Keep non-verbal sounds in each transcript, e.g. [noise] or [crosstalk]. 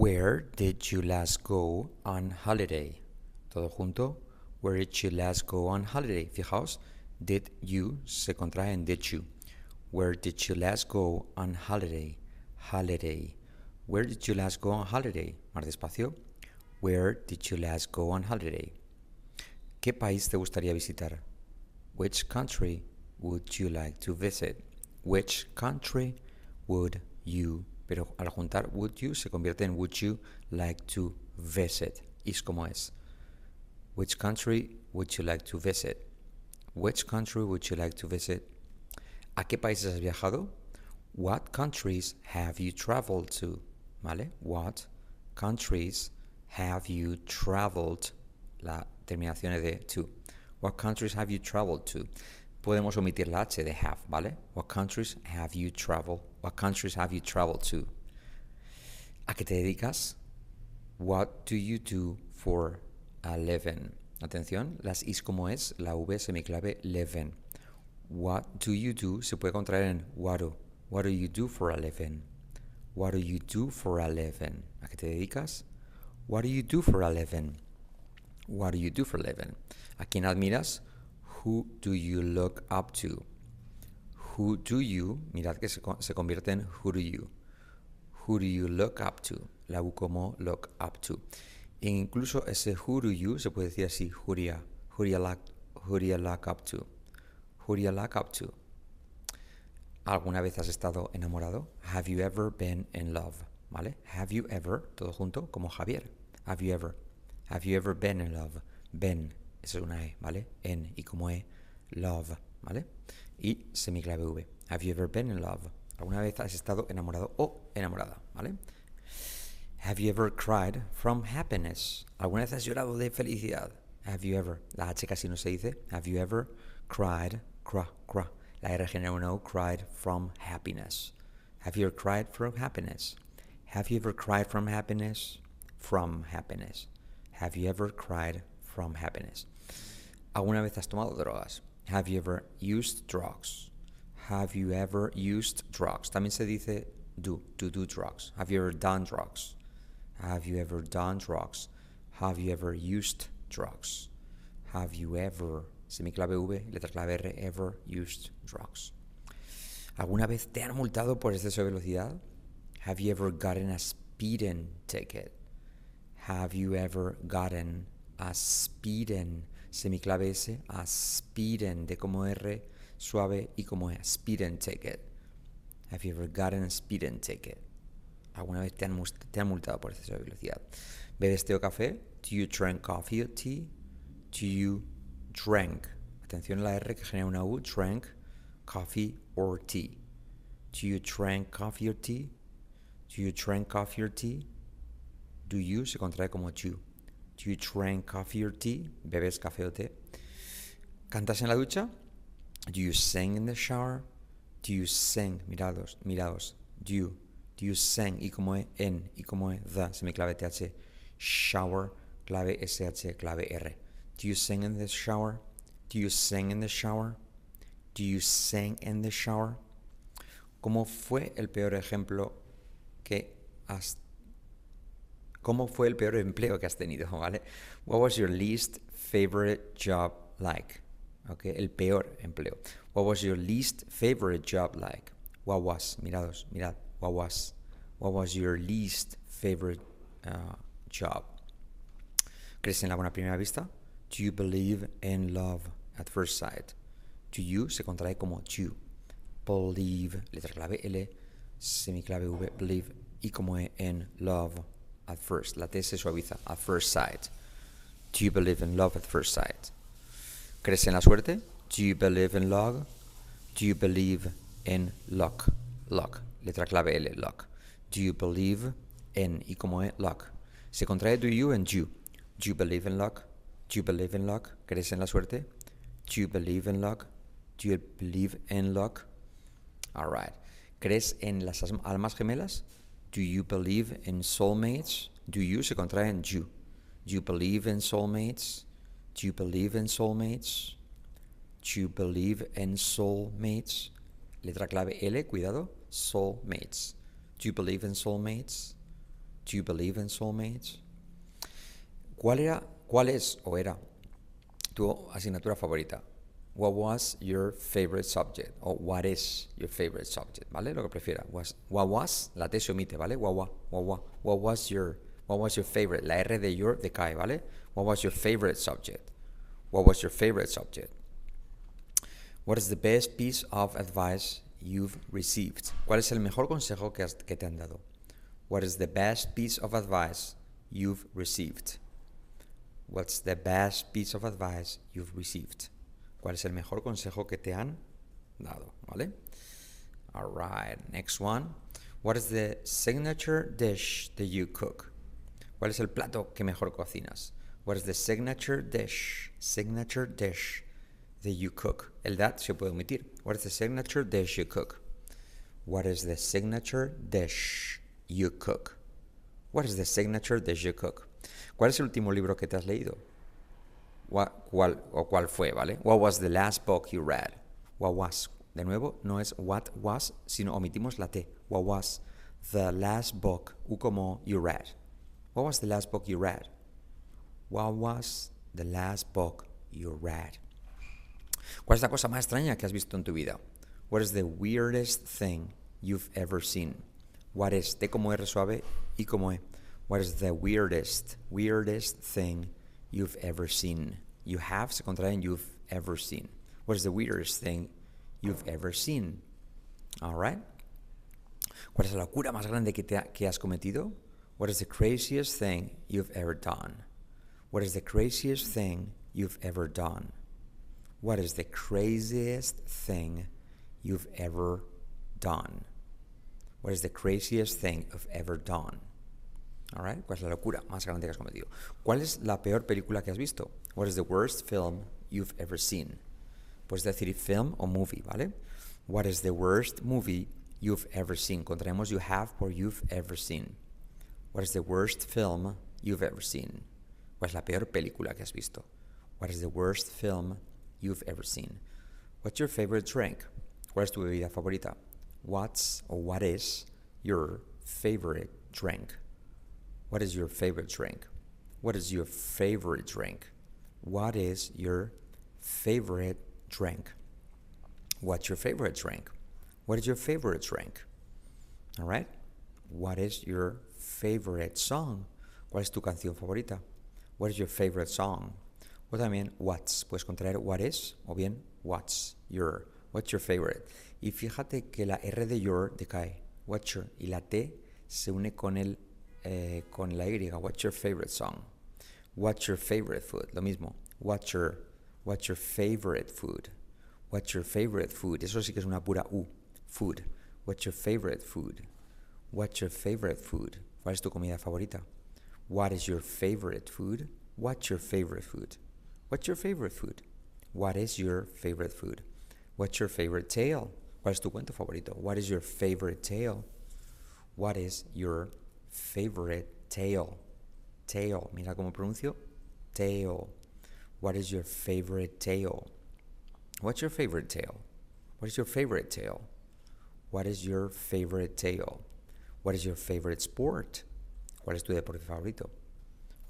Where did you last go on holiday? Todo junto. Where did you last go on holiday? Fijaos, did you se contrae en did you. Where did you last go on holiday? Holiday. Where did you last go on holiday? Más despacio. Where did you last go on holiday? ¿Qué país te gustaría visitar? Which country would you like to visit? Which country would you, pero al juntar would you se convierte en would you like to visit. Es como es. Which country would you like to visit? Which country would you like to visit? ¿A qué países has viajado? What countries have you traveled to? ¿Vale? What countries have you traveled? La terminación de to. What countries have you traveled to? Podemos omitir la H de have, ¿vale? What countries have you traveled? What countries have you traveled to? ¿A qué te dedicas? What do you do for a living? Atención, las is como es, la V semiclave living. What do you do se puede contraer en what do. What do you do for a living? What do you do for a? ¿A qué te dedicas? What do you do for a living? What do you do for a living? ¿A quién admiras? Who do you look up to? Who do you, mirad que se, convierte en who do you. Who do you look up to? La U como look up to. E incluso ese who do you se puede decir así, who do you, who do look up to? Who do you look up to? ¿Alguna vez has estado enamorado? Have you ever been in love? ¿Vale? Have you ever, todo junto, como Javier. Have you ever? Have you ever been in love? Been, eso es una E, ¿vale? En y como E, love, ¿vale? Y semiclave V. Have you ever been in love? ¿Alguna vez has estado enamorado o enamorada? ¿Vale? Have you ever cried from happiness? ¿Alguna vez has llorado de felicidad? Have you ever? La H casi no se dice. Have you ever cried, cra, cra. La R genera una O, cried from happiness. Have you ever cried from happiness? Have you ever cried from happiness? From happiness. Have you ever cried from happiness? ¿Alguna vez has tomado drogas? Have you ever used drugs? Have you ever used drugs? También se dice do, to do drugs. Have you ever done drugs? Have you ever done drugs? Have you ever used drugs? Have you ever, semiclave V, letra clave R, ever used drugs? ¿Alguna vez te han multado por exceso de velocidad? Have you ever gotten a speeding ticket? Have you ever gotten a speeding, semiclave S, a speeding, de como R, suave y como E, speeding ticket? Have you ever gotten a speeding ticket? ¿Alguna vez te han, te han multado por exceso de velocidad? ¿Bebes té o café? Do you drink coffee or tea? Do you drink? Atención a la R que genera una U. Drink, coffee or tea. Do you drink coffee or tea? Do you drink coffee or tea? Do you se contrae como you. Do you drink coffee or tea? ¿Bebes café o té? ¿Cantas en la ducha? Do you sing in the shower? Do you sing? Mirados, mirados. Do you? Do you sing? Y como es en, y como es the, semiclave TH. Shower, clave SH, clave R. Do you sing in the shower? Do you sing in the shower? Do you sing in the shower? ¿Cómo fue el peor ejemplo que has ¿Cómo fue el peor empleo que has tenido? [laughs] ¿Vale? What was your least favorite job like? Okay, el peor empleo. What was your least favorite job like? What was? Mirados, mirad. What was? What was your least favorite uh, job? ¿Crees en la buena primera vista? Do you believe in love at first sight? Do you se contrae como you. Believe, letra clave L, semiclave V, believe, y como E en love at first. La T se suaviza, at first sight. Do you believe in love at first sight? ¿Crees en la suerte? Do you believe in luck? Do you believe in luck? Luck, letra clave L, luck. Do you believe in, y como E, luck. Se contrae do you and you. Do you believe in luck? Do you believe in luck? ¿Crees en la suerte? Do you believe in luck? Do you believe in luck? Alright. ¿Crees en las almas gemelas? Do you believe in soulmates? Do you se contrae en you. Do you believe in soulmates? Do you believe in soulmates? Do you believe in soulmates? Letra clave L, cuidado. Soulmates. Do you believe in soulmates? Do you believe in soulmates? ¿Cuál era, cuál es o era tu asignatura favorita? What was your favorite subject? O what is your favorite subject? ¿Vale? Lo que prefiera. Was, what was, la T se omite, ¿vale? What, what, what, what, what was your, what was your favorite? La R de your decae, ¿vale? What was your favorite subject? What was your favorite subject? What is the best piece of advice you've received? ¿Cuál es el mejor consejo que, has, que te han dado? What is the best piece of advice you've received? What's the best piece of advice you've received? ¿Cuál es el mejor consejo que te han dado? ¿Vale? All right, next one. What is the signature dish that you cook? ¿Cuál es el plato que mejor cocinas? What is the signature dish? Signature dish that you cook. El that se puede omitir. What is the signature dish you cook? What is the signature dish you cook? What is the signature dish you cook? ¿Cuál es el último libro que te has leído? Cuál, o cuál fue, ¿vale? What was the last book you read? What was, de nuevo, no es what was, sino omitimos la T. What was the last book, U you read? What was the last book you read? What was the last book you read? ¿Cuál es la cosa más extraña que has visto en tu vida? What is the weirdest thing you've ever seen? What is T como R suave y como E. What is the weirdest, weirdest thing you've ever seen. You have se contrae you've ever seen. What is the weirdest thing you've ever seen? All right. ¿Cuál es la locura más grande que, te, que has cometido? What is the craziest thing you've ever done? What is the craziest thing you've ever done? What is the craziest thing you've ever done? What is the craziest thing you've ever done? Alright, ¿cuál es la locura más grande que has cometido? ¿Cuál es la peor película que has visto? What is the worst film you've ever seen? Puedes decir film o movie, ¿vale? What is the worst movie you've ever seen? Contraemos you have por you've ever seen. What is the worst film you've ever seen? ¿Cuál es la peor película que has visto? What is the worst film you've ever seen? What's your favorite drink? ¿Cuál es tu bebida favorita? What's or what is your favorite drink? What is your favorite drink? What is your favorite drink? What is your favorite drink? What's your favorite drink? What is your favorite drink? All right? What is your favorite song? ¿Cuál es tu canción favorita? What is your favorite song? O también what's. Puedes contraer what is o bien what's your. What's your favorite? Y fíjate que la R de your decae. What's your. Y la T se une con el eh, con la Y. What's your favorite song? What's your favorite food? Lo mismo. What's your, what's your favorite food? What's your favorite food? Eso sí que es una pura U. Food. What's your favorite food? What's your favorite food? ¿Cuál es tu comida favorita? What is your favorite food? What's your favorite food? What's your favorite food? What is your favorite food? What's your favorite tale? ¿Cuál es tu cuento favorito? What is your favorite tale? What is your favorite tale? Tale. Mira cómo pronuncio. Tale. What is your favorite tale? What's your favorite tale? What is your favorite tale? What is your favorite tale? What is your favorite sport? ¿Cuál es tu deporte favorito?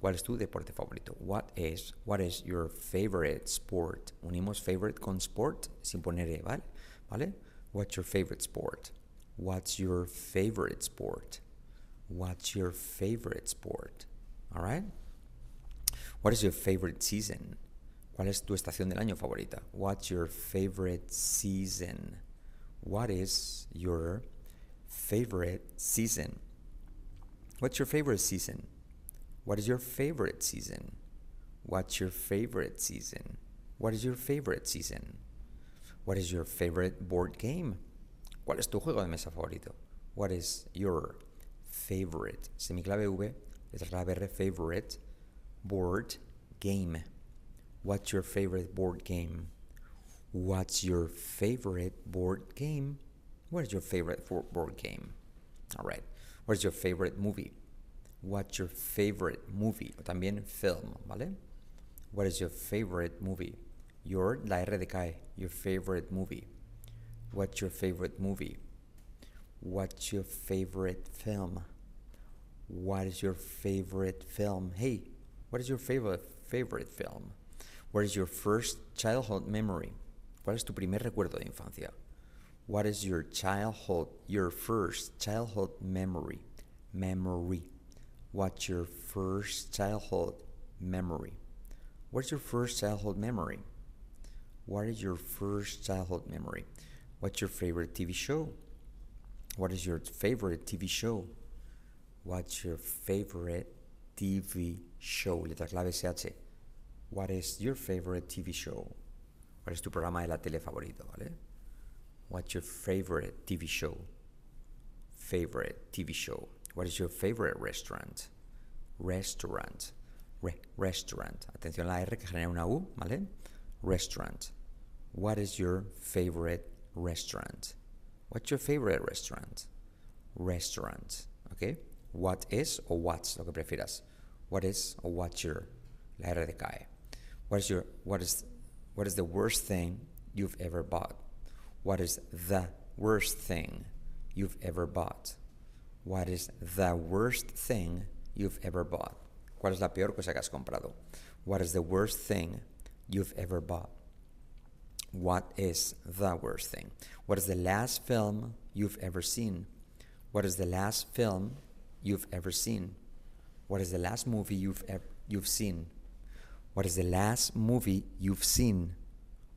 ¿Cuál es tu deporte favorito? What is, what is your favorite sport? Unimos favorite con sport sin poner e, ¿vale? ¿Vale? What's your favorite sport? What's your favorite sport? What's your favorite sport? All right? What is your favorite season? ¿Cuál es tu estación del año favorita? What's your favorite season? What is your favorite season? What's your favorite season? What is your favorite season? What's your favorite season? What is your favorite season? What is your favorite board game? ¿Cuál es tu juego de mesa favorito? What is your favorite, semiclave V, letra clave R, favorite board game. What's your favorite board game? What's your favorite board game? What is your favorite board game? All right. What is your favorite movie? What's your favorite movie? También film, ¿vale? What is your favorite movie? Your, la R decae, your favorite movie. What's your favorite movie? What's your favorite film? What is your favorite film? Hey, what is your favorite favorite film? What is your first childhood memory? ¿Cuál es tu primer recuerdo de infancia? What is your childhood, your first childhood memory? Memory. What's your first childhood memory? What's your first childhood memory? What is your first childhood memory? What's your favorite TV show? What is your favorite TV show? What's your favorite TV show? Letra clave SH. What is your favorite TV show? ¿Cuál es tu programa de la tele favorito, vale? What's your favorite TV show? Favorite TV show. What is your favorite restaurant? Restaurant. Re restaurant. Atención a la R que genera una U, ¿vale? Restaurant. What is your favorite restaurant? What's your favorite restaurant? Restaurant. ¿Ok? What is o what's, lo que prefieras. What is o what's your. La R decae. What is your. What is. What is the worst thing you've ever bought? What is the worst thing you've ever bought? What is the worst thing you've ever bought? ¿Cuál es la peor cosa que has comprado? What is the worst thing you've ever bought? What is the worst thing? What is the last film you've ever seen? What is the last film you've ever seen? What is the last movie you've ever you've seen? What is the last movie you've seen?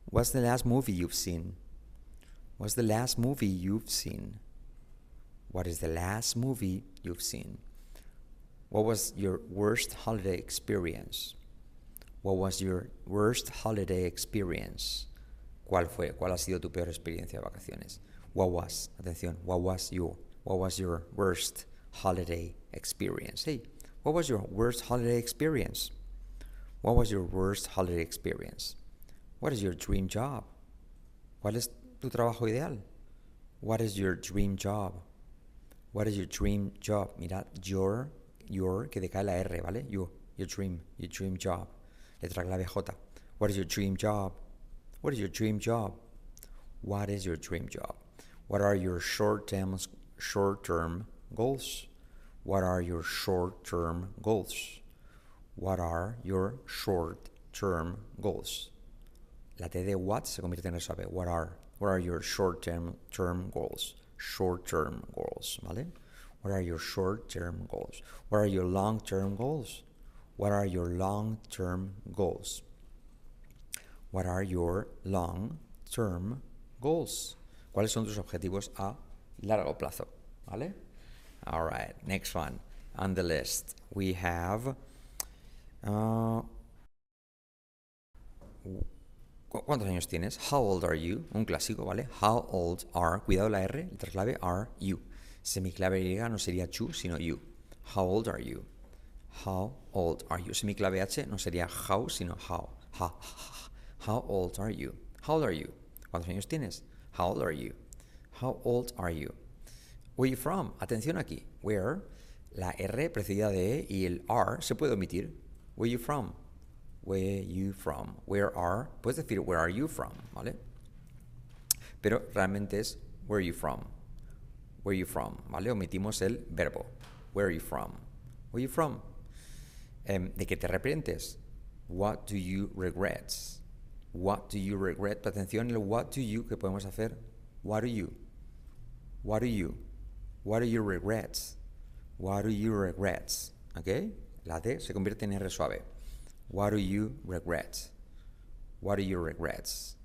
What's the last movie you've seen? What's the last movie you've seen? What is the last movie you've seen? What was your worst holiday experience? What was your worst holiday experience? ¿Cuál fue? ¿Cuál ha sido tu peor experiencia de vacaciones? What was? Atención. What was you? What was your worst holiday experience? Hey, what was your worst holiday experience? What was your worst holiday experience? What is your dream job? ¿Cuál es tu trabajo ideal? What is your dream job? What is your dream job? Mira, your, your, que decae la R, ¿vale? You, your dream, your dream job. Letra clave J. What is your dream job? What is your dream job? What is your dream job? What are your short-term short-term goals? What are your short-term goals? What are your short-term goals? La T de what se convierte en suave. What are? What are your short-term term goals? Short-term goals, ¿vale? What are your short-term goals? What are your long-term goals? What are your long-term goals? What are your long-term goals? ¿Cuáles son tus objetivos a largo plazo? ¿Vale? All right, next one on the list. We have uh, ¿Cuántos años tienes? How old are you? Un clásico, ¿vale? How old are, cuidado la R, letra clave are you. Semiclave Y no sería chu, sino you. How old are you? How old are you? Semiclave H no sería how, sino how. Ha, How old are you? How old are you? ¿Cuántos años tienes? How old are you? How old are you? Where are you from? Atención aquí. Where, la R precedida de E y el R se puede omitir. Where are you from? Where are you from? Where are? Puedes decir where are you from, ¿vale? Pero realmente es where are you from? Where are you from? ¿Vale? Omitimos el verbo. Where are you from? Where are you from? Um, ¿De qué te arrepientes? What do you regret? What do you regret? Atención el what do you que podemos hacer. What do you? What do you? What do you regret? What do you regret? ¿Ok? La D se convierte en R suave. What do you regret? What are your regrets?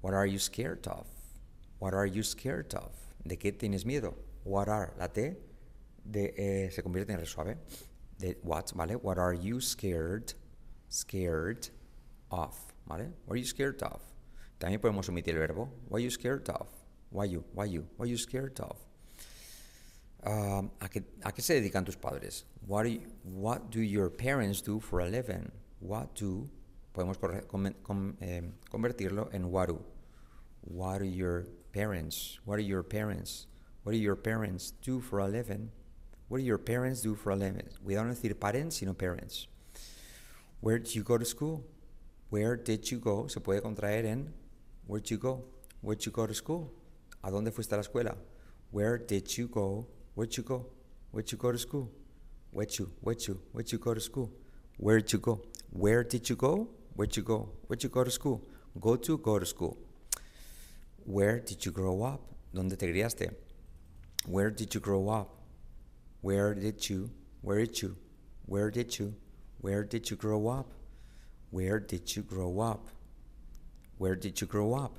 What are you scared of? What are you scared of? ¿De qué tienes miedo? What are, la T de, eh, se convierte en R suave. What, ¿vale? What are you scared, scared of? ¿Vale? What are you scared of? También podemos omitir el verbo. What are you scared of? Why you? Why you? What are you scared of? Um, ¿a, qué, ¿a, qué, se dedican tus padres? What do, you, what do your parents do for a living? what do, podemos com, com, eh, convertirlo en what do. What do your parents, what do your parents, what do your parents do for a living? What do your parents do for a living? Cuidado no decir parents, sino parents. Where did you go to school? Where did you go? Se puede contraer en where did you go? Where did you go to school? ¿A dónde fuiste a la escuela? Where did you go? Where did you go? Where did you go to school? Where to? Where to? Where to go to school? Where to go? Where did you go? Where to go? Where to go to school? Go to, go to school. Where did you grow up? ¿Dónde te criaste? Where did you grow up? Where did you? Where did you? Where did you? Where did you grow up? Where did you grow up? Where did you grow up?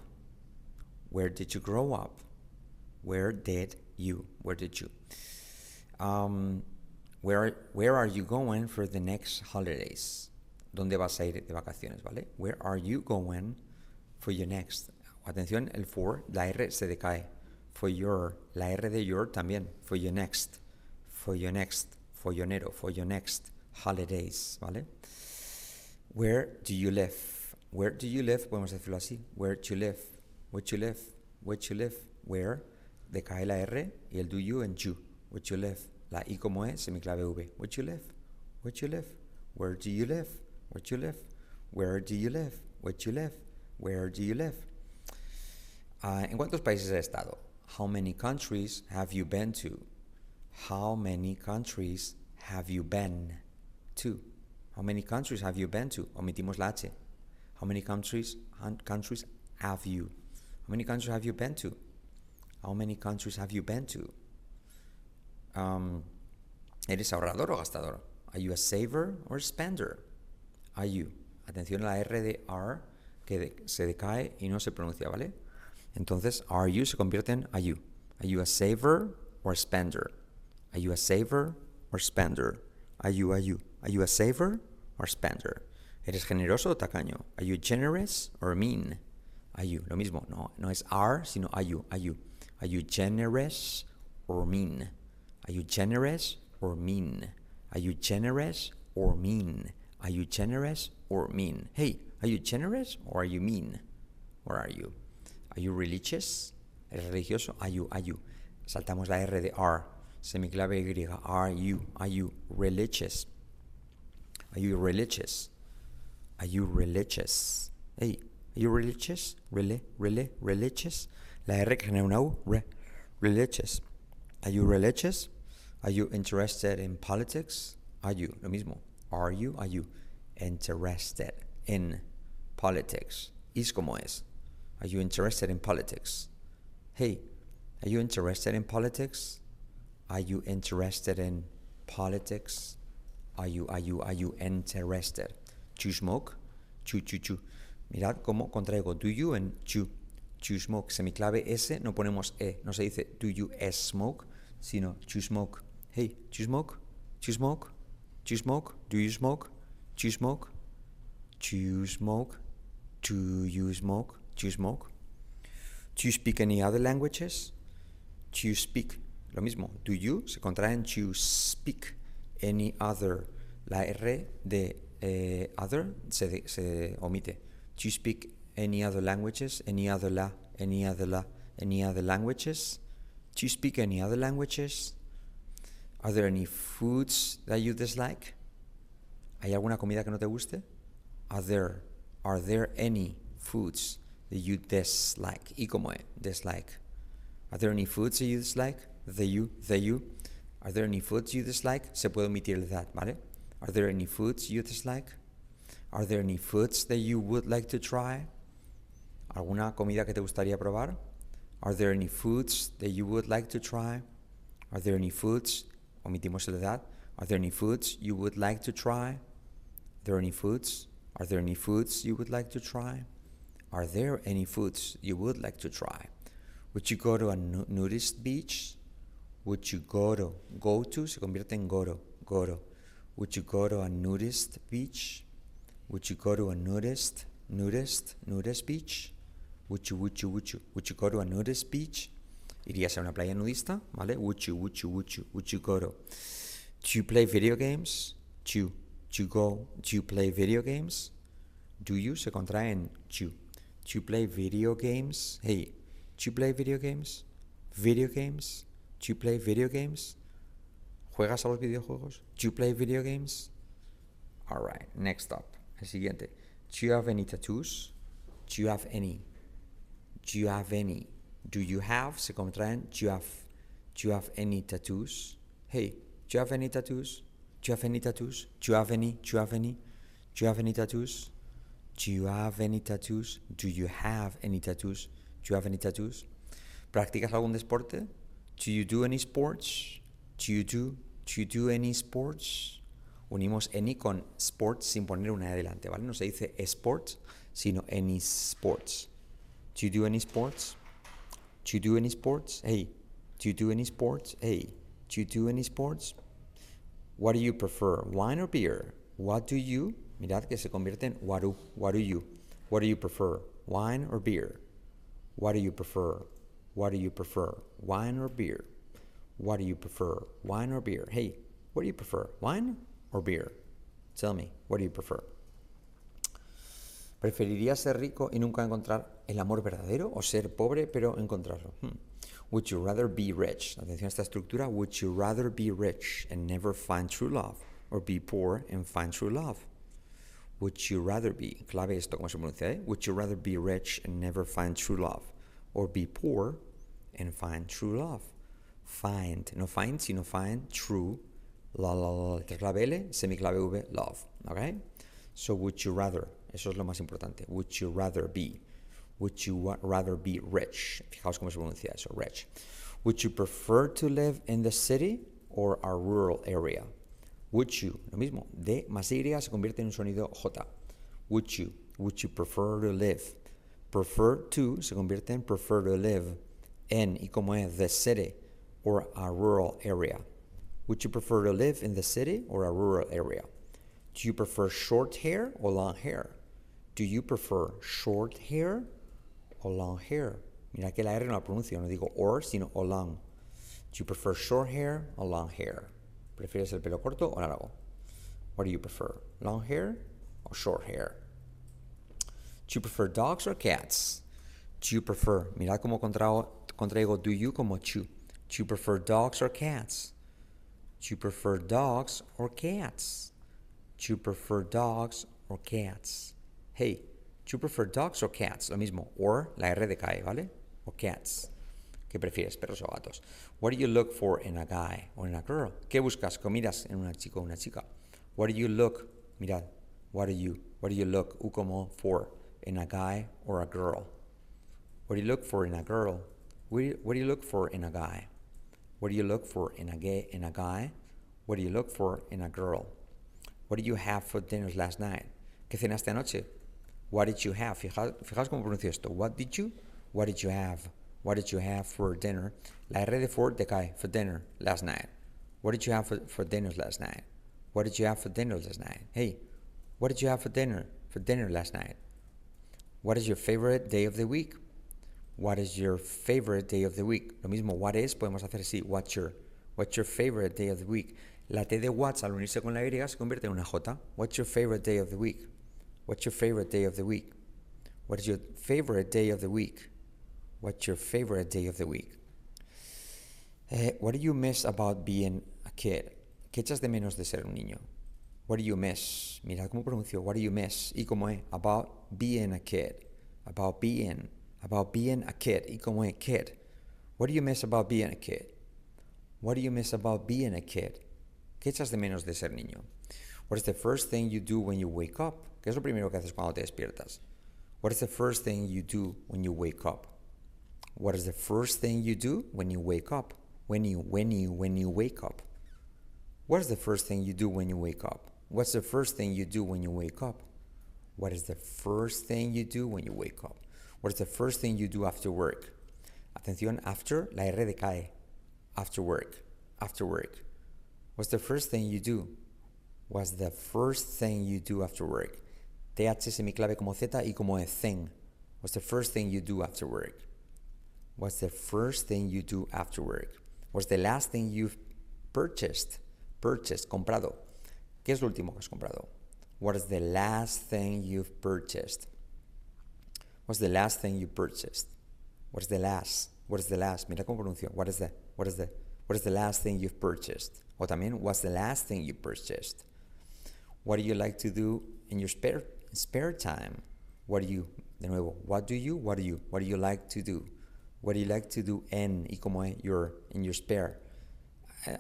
Where did you grow up? Where did you? Where did you? Um, where, where are you going for the next holidays? ¿Dónde vas a ir de vacaciones, vale? Where are you going for your next? Atención, el for, la R se decae. For your, la R de your también. For your next. For your next. For your enero. For your next holidays, ¿vale? Where do you live? Where do you live? Podemos decirlo así. Where do you live? Where do you live? Where do you live? Where decae la R y el do you en you. Where do you live? La I como es, semiclave V. Where do you live? Where do you live? Where do you live? Where do you live? Where do you live? Where do you live? Where do you live? Uh, ¿En cuántos países has estado? How many countries have you been to? How many countries have you been to? How many countries have you been to? Omitimos la H. How many countries countries have you? How many countries have you been to? How many countries have you been to? Um, ¿Eres ahorrador o gastador? Are you a saver or a spender? Are you? Atención a la R de are que de, se decae y no se pronuncia, ¿vale? Entonces, are you se convierte en are you. Are you a saver or a spender? Are you a saver or spender? Are you, are you? Are you a saver or spender? ¿Eres generoso o tacaño? Are you generous or mean? Are you? Lo mismo, no, no es are, sino are you, are you. Are you generous or mean? Are you generous or mean? Are you generous or mean? Are you generous or mean? Hey, are you generous or are you mean? Where are you? Are you religious? ¿Eres religioso? Are you, are you? Saltamos la R de are. Semiclave Y. Are you, are you religious? Are you religious? Are you religious? Hey, are you religious? Really, really, religious? La R que genera una U. Re, religious. Are you religious? Are you interested in politics? Are you? Lo mismo. Are you? Are you interested in politics? Is como es. Are you interested in politics? Hey, are you interested in politics? Are you interested in politics? Are you, are you, are you interested? To smoke? Chu, chu, chu. Mirad cómo contraigo do you en chu. To smoke. Semiclave S, no ponemos E. No se dice do you smoke, sino to smoke. Hey, to smoke? To smoke? To smoke? Do you smoke? To smoke? To smoke? Do you smoke? You smoke? Do you speak any other languages? Do you speak? Lo mismo. Do you se contrae en to speak any other. La R de eh, other se, se omite. Do you speak any other languages? Any other la? Any other la? Any other languages? Do you speak any other languages? Are there any foods that you dislike? ¿Hay alguna comida que no te guste? Are there, are there any foods that you dislike? ¿Y cómo es? Dislike. Are there any foods that you dislike? The you, the you. Are there any foods you dislike? Se puede omitir that, ¿vale? Are there any foods you dislike? Are there any foods that you would like to try? ¿Alguna comida que te gustaría probar? Are there any foods that you would like to try? Are there any foods? Omitimos el edad. Are there any foods you would like to try? Are there any foods? Are there any foods you would like to try? Are there any foods you would like to try? Would you go to a nudist beach? Would you go to go to se convierte en go to go to. Would you go to a nudist beach? Would you go to a nudist nudist nudist beach? Would you would you would you would you go to a nudist beach? Irías a una playa nudista, ¿vale? Would you would you would you would you go to? Do you play video games? Do you, do you go do you play video games? Do you se contrae en do. Do you play video games? Hey, do you play video games? Video games? Do you play video games? ¿Juegas a los videojuegos? Do you play video games? Alright, next up. El siguiente. Do you have any tattoos? Do you have any? Do you have any? Do you have? Se contraen. Do you have? Do you have any tattoos? Hey, do you have any tattoos? Do you have any tattoos? Do you have any? Do you have any? Do you have any tattoos? Do you have any tattoos? Do you have any tattoos? Do you have any tattoos? ¿Practicas algún deporte? Do you do any sports? Do you do? Do you do any sports? Unimos any con sports sin poner una adelante, ¿vale? No se dice sports, sino any sports. Do you do any sports? Do you do any sports? Hey. Do you do any sports? Hey. Do you do any sports? What do you prefer, wine or beer? What do you? Mirad que se convierte en what do, what do you? What do you prefer, wine or beer? What do you prefer? What do you prefer, wine or beer? What do you prefer, wine or beer? Hey, what do you prefer, wine or beer? Tell me, what do you prefer? ¿Preferirías ser rico y nunca encontrar el amor verdadero o ser pobre pero encontrarlo? Hmm. Would you rather be rich? Atención a esta estructura. Would you rather be rich and never find true love or be poor and find true love? Would you rather be, clave esto, ¿cómo se pronuncia? Eh? Would you rather be rich and never find true love or be poor and find true love? Find, no find, sino find true, la la la, clave L, semiclave V, love. Okay? So would you rather, eso es lo más importante. Would you rather be would you rather be rich? Fijaos cómo se pronuncia eso, rich. Would you prefer to live in the city or a rural area? Would you, lo mismo, D más Y se convierte en un sonido J. Would you, would you prefer to live? Prefer to se convierte en prefer to live en, y como es, the city or a rural area. Would you prefer to live in the city or a rural area? Do you prefer short hair or long hair? Do you prefer short hair o long hair. Mira que la R no la pronuncio, no digo or, sino o long. Do you prefer short hair or long hair? ¿Prefieres el pelo corto o largo? What do you prefer? Long hair or short hair? Do you prefer dogs or cats? Do you prefer, mira cómo contraigo, contraigo do you como chu. Do you prefer dogs or cats? Do you prefer dogs or cats? Do you prefer dogs or cats? Hey, Do you prefer dogs or cats? Lo mismo. Or, la R decae, ¿vale? O cats. ¿Qué prefieres, perros o gatos? What do you look for in a guy or in a girl? ¿Qué buscas? ¿Qué miras en un chico o una chica? What do you look? Mirad. What do you? What do you look? U como for in a guy or a girl? What do you look for in a girl? What do you, what do you look for in a guy? What do you look for in a gay in a guy? What do you look for in a girl? What did you have for dinner last night? ¿Qué cenaste anoche? What did you have? Fijaos, fijaos cómo pronuncio esto. What did you? What did you have? What did you have for dinner? La R de for decae. For dinner last night. What did you have for, for dinner last night? What did you have for dinner last night? Hey, what did you have for dinner for dinner last night? What is your favorite day of the week? What is your favorite day of the week? Lo mismo, what is, podemos hacer así. What's your, what's your favorite day of the week? La T de what's al unirse con la Y se convierte en una J. What's your favorite day of the week? What's your favorite day of the week? What is your favorite day of the week? What's your favorite day of the week? Eh, what do you miss about being a kid? ¿Qué echas de menos de ser un niño? What do you miss? Mira cómo pronuncio. What do you miss? Y cómo es. About being a kid. About being. About being a kid. Y cómo es. Kid. What do you miss about being a kid? What do you miss about being a kid? ¿Qué echas de menos de ser niño? What is the first thing you do when you wake up? ¿Qué es lo primero que haces cuando te despiertas? What is the first thing you do when you wake up? What is the first thing you do when you wake up? When you when you when you wake up? What is the first thing you do when you wake up? What's the first thing you do when you wake up? What is the first thing you do when you wake up? What is the first thing you do after work? Atención, after, la R decae. After work. After work. What's the first thing you do What's the first thing you do after work? TH semiclave como Z y como thing. What's the first thing you do after work? What's the first thing you do after work? What's the last thing you've purchased? Purchased, comprado. ¿Qué es lo último que has comprado? What is the last thing you've purchased? What's the last thing you purchased? What is the last? What is the last? Mira cómo pronuncio. What is the? What is the? What is the last thing you've purchased? O también, what's the last thing you purchased? What do you like to do in your spare spare time? What do you, de nuevo, what do you, what do you, what do you like to do? What do you like to do en y como your, in your spare?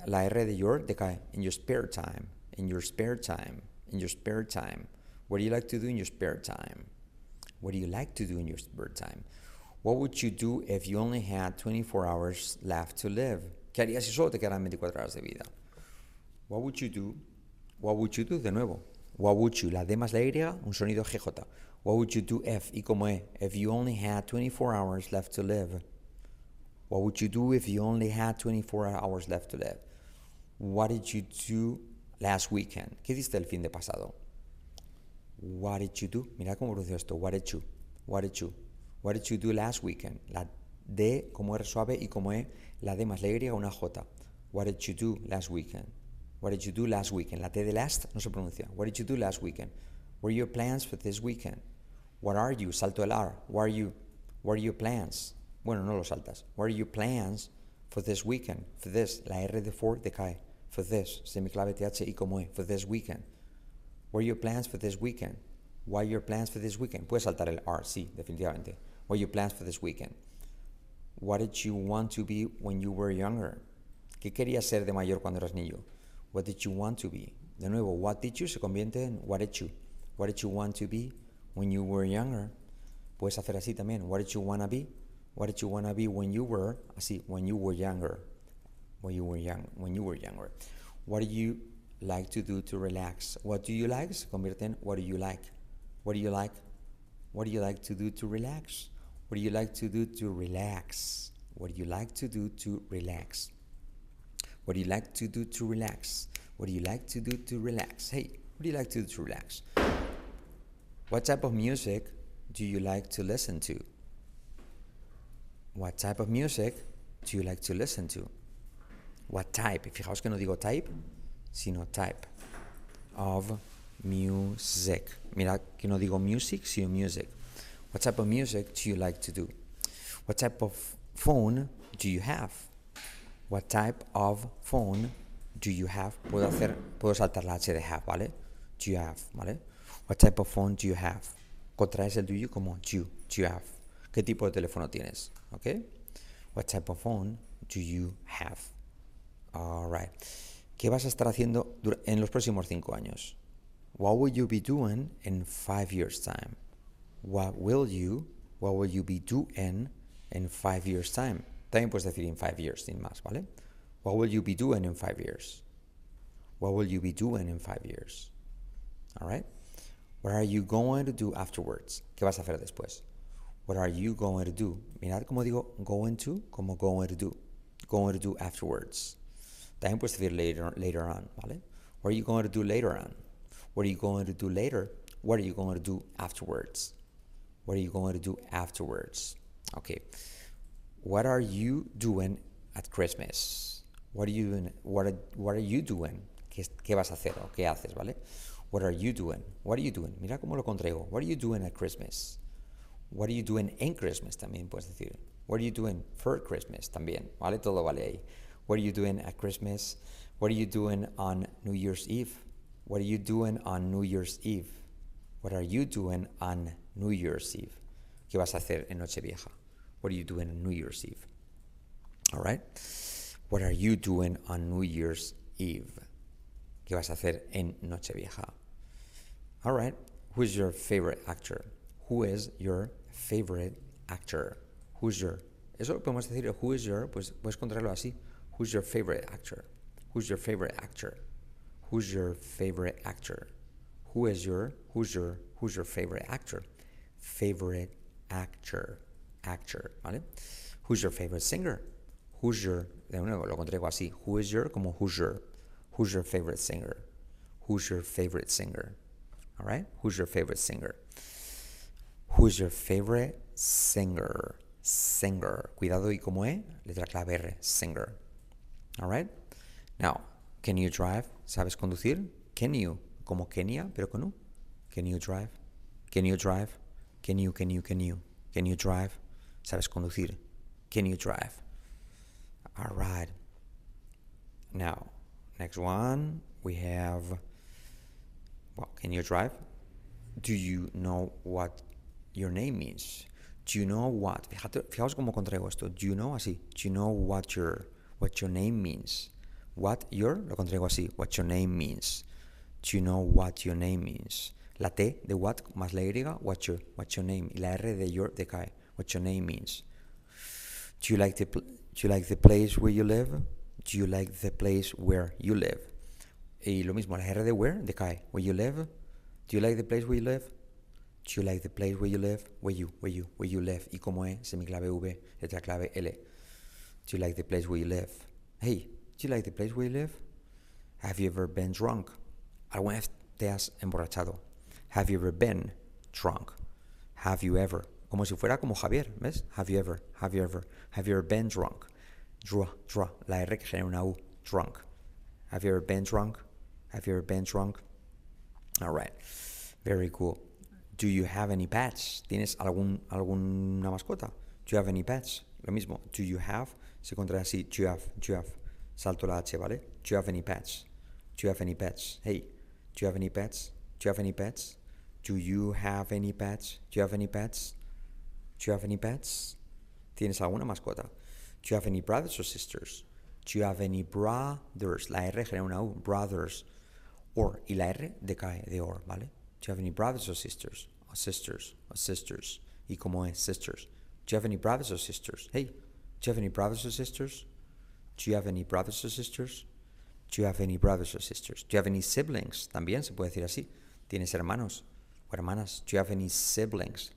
La R de your decae, in your spare time. in your spare time? In your spare time. What do you like to do in your spare time? What do you like to do in your spare time? What would you do if you only had 24 hours left to live? ¿Qué harías si solo te quedan 24 horas de vida? What would you do? What would you do? De nuevo. What would you? La D más la un sonido GJ. What would you do if, y como E, if you only had 24 hours left to live? What would you do if you only had 24 hours left to live? What did you do last weekend? ¿Qué hiciste el fin de pasado? What did you do? Mira cómo pronuncio esto. What did you? What did you? What did you do last weekend? La D como R suave y como E, la D más la una J. What did you do last weekend? What did you do last weekend? La T de last no se pronuncia. What did you do last weekend? What are your plans for this weekend? What are you? Salto el R. What are you? What are your plans? Bueno, no lo saltas. What are your plans for this weekend? For this. La R de for decae. For this. Semiclave TH y como E. For this weekend. What are your plans for this weekend? What are your plans for this weekend? Puedes saltar el R, sí, definitivamente. What are your plans for this weekend? What did you want to be when you were younger? ¿Qué querías ser de mayor cuando eras niño? What did you want to be? De nuevo, what did you se convierte en what did you. What did you want to be when you were younger? Puedes hacer así también. What did you want to be? What did you want to be when you were, así, when you were younger? When you were young, when you were younger. What do you like to do to relax? What do you like? Se convierte en what do you like? What do you like? What do you like to do to relax? What do you like to do to relax? What do you like to do to relax? What do you like to do to relax? What do you like to do to relax? Hey, what do you like to do to relax? What type of music do you like to listen to? What type of music do you like to listen to? What type? Fijaos que no digo type, sino type of music. Mira que no digo music, sino music. What type of music do you like to do? What type of phone do you have? What type of phone do you have? Puedo hacer, puedo saltar la H de have, ¿vale? Do you have, ¿vale? What type of phone do you have? Contraes el do you como you, do you have. ¿Qué tipo de teléfono tienes? ¿Ok? What type of phone do you have? Alright. ¿Qué vas a estar haciendo en los próximos cinco años? What will you be doing in five years' time? What will you, what will you be doing in five years' time? También puedes decir in five years, sin más, ¿vale? What will you be doing in five years? What will you be doing in five years? Alright? What are you going to do afterwards? ¿Qué vas a hacer después? What are you going to do? Mirad cómo digo going to, como going to do. Going to do afterwards. También puedes decir later, later on, ¿vale? What are you going to do later on? What are you going to do later? What are you going to do afterwards? What are you going to do afterwards? Okay. What are you doing at Christmas? What are you doing? What are, what are you doing? ¿Qué, ¿Qué vas a hacer o qué haces, vale? What are you doing? What are you doing? Mira cómo lo contraigo. What are you doing at Christmas? What are you doing in Christmas? También puedes decir. What are you doing for Christmas? También, ¿vale? Todo vale ahí. What are you doing at Christmas? What are you doing on New Year's Eve? What are you doing on New Year's Eve? What are you doing on New Year's Eve? ¿Qué vas a hacer en Nochevieja? What are you doing on New Year's Eve? All right? What are you doing on New Year's Eve? ¿Qué vas a hacer en Nochevieja? All right. Who's your favorite actor? Who is your favorite actor? Who's your Eso podemos decir, who is your, pues puedes contrarlo así. Who's your favorite actor? Who's your favorite actor? Who's your favorite actor? Who is your, who's your, who's your favorite actor? Favorite actor, actor, ¿vale? Who's your favorite singer? Who's your, de nuevo, lo contraigo así. Who is your, como who's your, who's your favorite singer? Who's your favorite singer? All right? Who's your favorite singer? Who's your favorite singer? Singer. Cuidado y como E, letra clave R, singer. All right? Now, can you drive? ¿Sabes conducir? Can you? Como Kenia, pero con U. Can you drive? Can you drive? Can you, can you, can you? Can you drive? ¿Sabes conducir? Can you drive? All right. Now, next one, we have, well, can you drive? Do you know what your name means? Do you know what? Fíjate, fijaos cómo contraigo esto. Do you know así? Do you know what your what your name means? What your lo contraigo así. What your name means. Do you know what your name is? La T de what más la Y, what's your, what's your name? Y la R de your de cae, what your name means. Do you like the do you like the place where you live? Do you like the place where you live? Y lo mismo, la R de where decae. Where you live? Do you like the place where you live? Do you like the place where you live? Where you, where you, where you live. Y como es, semiclave V, letra clave L. Do you like the place where you live? Hey, do you like the place where you live? Have you ever been drunk? ¿Alguna vez te has emborrachado? Have you ever been drunk? Have you ever? Como si fuera como Javier, ¿ves? Have you ever? Have you ever? Have you ever been drunk? Draw, draw. La R que genera una U. Drunk. Have you ever been drunk? Have you ever been drunk? All right. Very cool. Do you have any pets? ¿Tienes algún, alguna mascota? Do you have any pets? Lo mismo. Do you have? Se contrae así. Salto la H, ¿vale? Do you have any pets? Do you have any pets? Hey, do you have any pets? Do you have any pets? Do you have any pets? Do you have any pets? Do you have any pets? ¿Tienes alguna mascota? Do you have any brothers or sisters? Do you have any brothers? La R genera una U. Brothers. Or. Y la R decae de or, ¿vale? Do you have any brothers or sisters? Or sisters. Or sisters. Y como es sisters. Do you have any brothers or sisters? Hey, do you have any brothers or sisters? Do you have any brothers or sisters? Do you have any brothers or sisters? Do you have any siblings? También se puede decir así. ¿Tienes hermanos o hermanas? Do you have any siblings?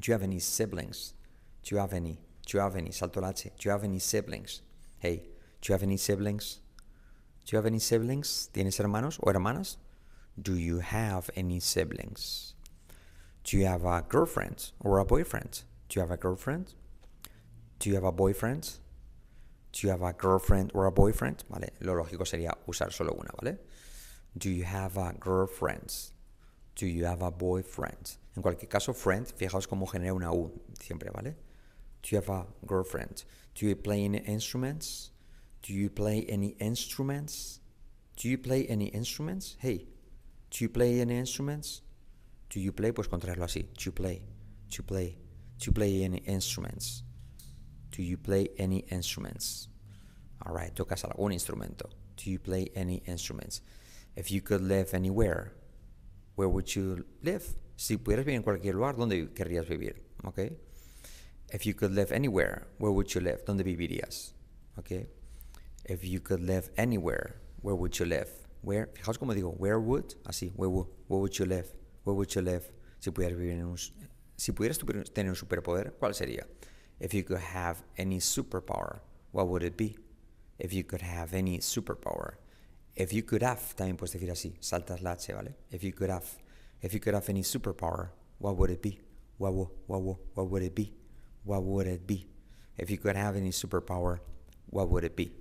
Do you have any siblings? Do you have any? Do you have any? Salto la H. Do you have any siblings? Hey, do you have any siblings? Do you have any siblings? ¿Tienes hermanos o hermanas? Do you have any siblings? Do you have a girlfriend or a boyfriend? Do you have a girlfriend? Do you have a boyfriend? Do you have a girlfriend or a boyfriend? Vale, lo lógico sería usar solo una, ¿vale? Do you have a girlfriend? Do you have a boyfriend? En cualquier caso, friend, fijaos cómo genera una U siempre, ¿vale? Do you have a girlfriend? Do you play any instruments? Do you play any instruments? Do you play any instruments? Hey, do you play any instruments? Do you play? Pues contraerlo así. Do you play? Do you play? Do you play any instruments? Do you play any instruments? All right, tocas algún instrumento. Do you play any instruments? If you could live anywhere, where would you live? Si pudieras vivir en cualquier lugar, ¿dónde querrías vivir? Okay. If you could live anywhere, where would you live? ¿Dónde vivirías? Okay. If you could live anywhere, where would you live? Where, fijaos como digo, where would, así, where would, where would you live? Where would you live? Si pudieras vivir en un, si pudieras tener un superpoder, ¿cuál sería? If you could have any superpower, what would it be? If you could have any superpower. If you could have, también puedes decir así, saltas la H, ¿vale? If you could have, if you could have any superpower, what would it be? What, what, would, what would it be? What would it be? If you could have any superpower, what would it be?